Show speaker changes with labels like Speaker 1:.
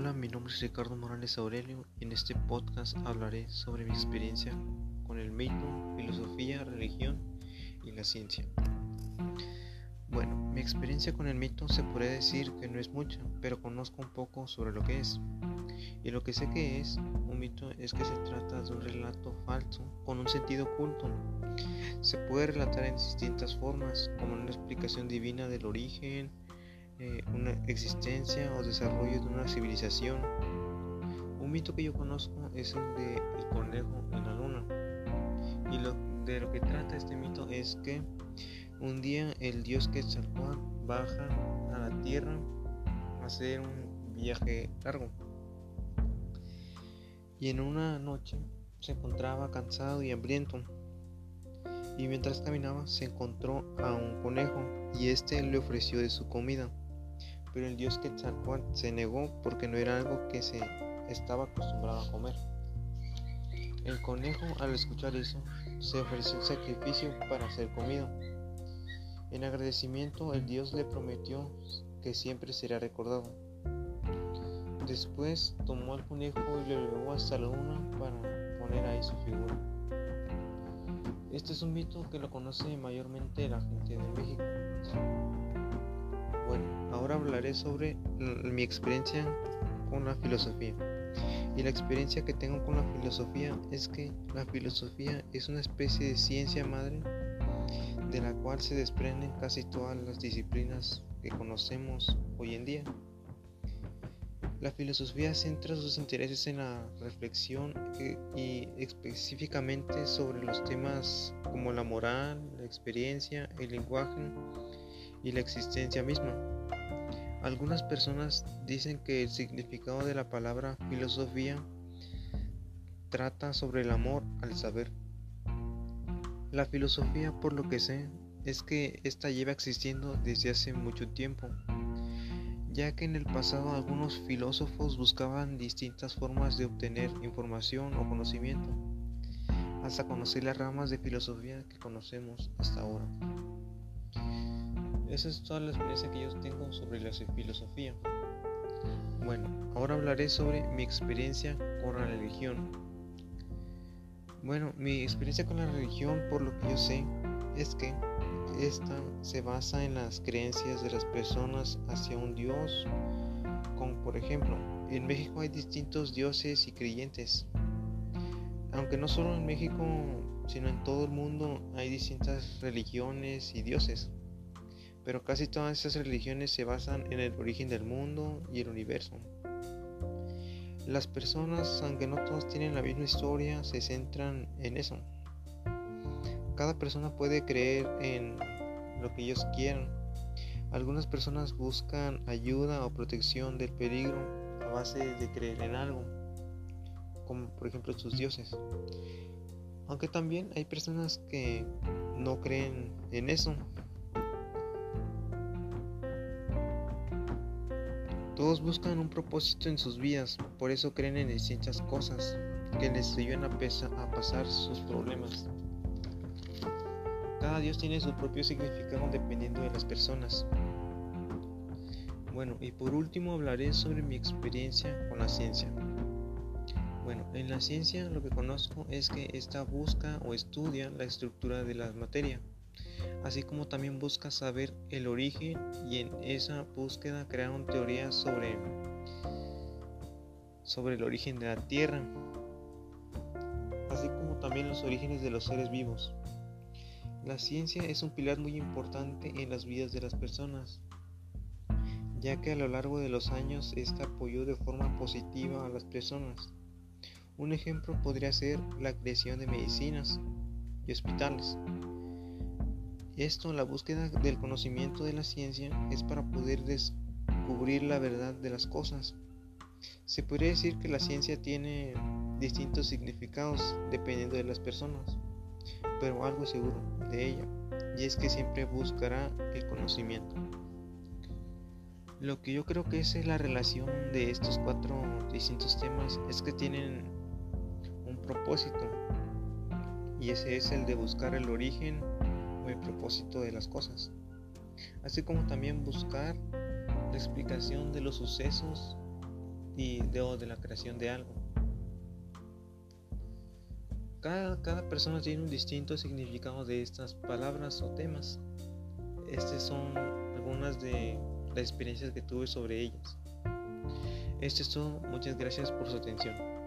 Speaker 1: Hola, mi nombre es Ricardo Morales Aurelio y en este podcast hablaré sobre mi experiencia con el mito, filosofía, religión y la ciencia. Bueno, mi experiencia con el mito se puede decir que no es mucha, pero conozco un poco sobre lo que es. Y lo que sé que es un mito es que se trata de un relato falso con un sentido oculto. Se puede relatar en distintas formas, como una explicación divina del origen, eh, una existencia o desarrollo de una civilización. Un mito que yo conozco es el de el conejo en la luna. Y lo, de lo que trata este mito es que un día el dios Quetzalcóatl baja a la tierra a hacer un viaje largo. Y en una noche se encontraba cansado y hambriento. Y mientras caminaba se encontró a un conejo y este le ofreció de su comida pero el dios Quetzalcoatl se negó porque no era algo que se estaba acostumbrado a comer. El conejo, al escuchar eso, se ofreció un sacrificio para ser comido. En agradecimiento, el dios le prometió que siempre será recordado. Después tomó al conejo y lo llevó hasta la luna para poner ahí su figura. Este es un mito que lo conoce mayormente la gente de México. Ahora hablaré sobre mi experiencia con la filosofía. Y la experiencia que tengo con la filosofía es que la filosofía es una especie de ciencia madre de la cual se desprenden casi todas las disciplinas que conocemos hoy en día. La filosofía centra sus intereses en la reflexión eh, y específicamente sobre los temas como la moral, la experiencia, el lenguaje, y la existencia misma. Algunas personas dicen que el significado de la palabra filosofía trata sobre el amor al saber. La filosofía, por lo que sé, es que esta lleva existiendo desde hace mucho tiempo, ya que en el pasado algunos filósofos buscaban distintas formas de obtener información o conocimiento, hasta conocer las ramas de filosofía que conocemos hasta ahora. Esa es toda la experiencia que yo tengo sobre la filosofía. Bueno, ahora hablaré sobre mi experiencia con la religión. Bueno, mi experiencia con la religión, por lo que yo sé, es que esta se basa en las creencias de las personas hacia un dios, como por ejemplo, en México hay distintos dioses y creyentes. Aunque no solo en México, sino en todo el mundo hay distintas religiones y dioses pero casi todas estas religiones se basan en el origen del mundo y el universo. Las personas, aunque no todas tienen la misma historia, se centran en eso. Cada persona puede creer en lo que ellos quieran. Algunas personas buscan ayuda o protección del peligro a base de creer en algo, como por ejemplo sus dioses. Aunque también hay personas que no creen en eso, Todos buscan un propósito en sus vidas, por eso creen en distintas cosas que les ayudan a, a pasar sus problemas. Cada Dios tiene su propio significado dependiendo de las personas. Bueno, y por último hablaré sobre mi experiencia con la ciencia. Bueno, en la ciencia lo que conozco es que esta busca o estudia la estructura de la materia así como también busca saber el origen y en esa búsqueda crearon teorías sobre, sobre el origen de la Tierra, así como también los orígenes de los seres vivos. La ciencia es un pilar muy importante en las vidas de las personas, ya que a lo largo de los años esta apoyó de forma positiva a las personas. Un ejemplo podría ser la creación de medicinas y hospitales. Esto, la búsqueda del conocimiento de la ciencia, es para poder descubrir la verdad de las cosas. Se podría decir que la ciencia tiene distintos significados dependiendo de las personas, pero algo seguro de ella, y es que siempre buscará el conocimiento. Lo que yo creo que es la relación de estos cuatro distintos temas es que tienen un propósito, y ese es el de buscar el origen el propósito de las cosas, así como también buscar la explicación de los sucesos y de, la creación de algo. Cada, cada persona tiene un distinto significado de estas palabras o temas. Estas son algunas de las experiencias que tuve sobre ellas. Esto es todo. Muchas gracias por su atención.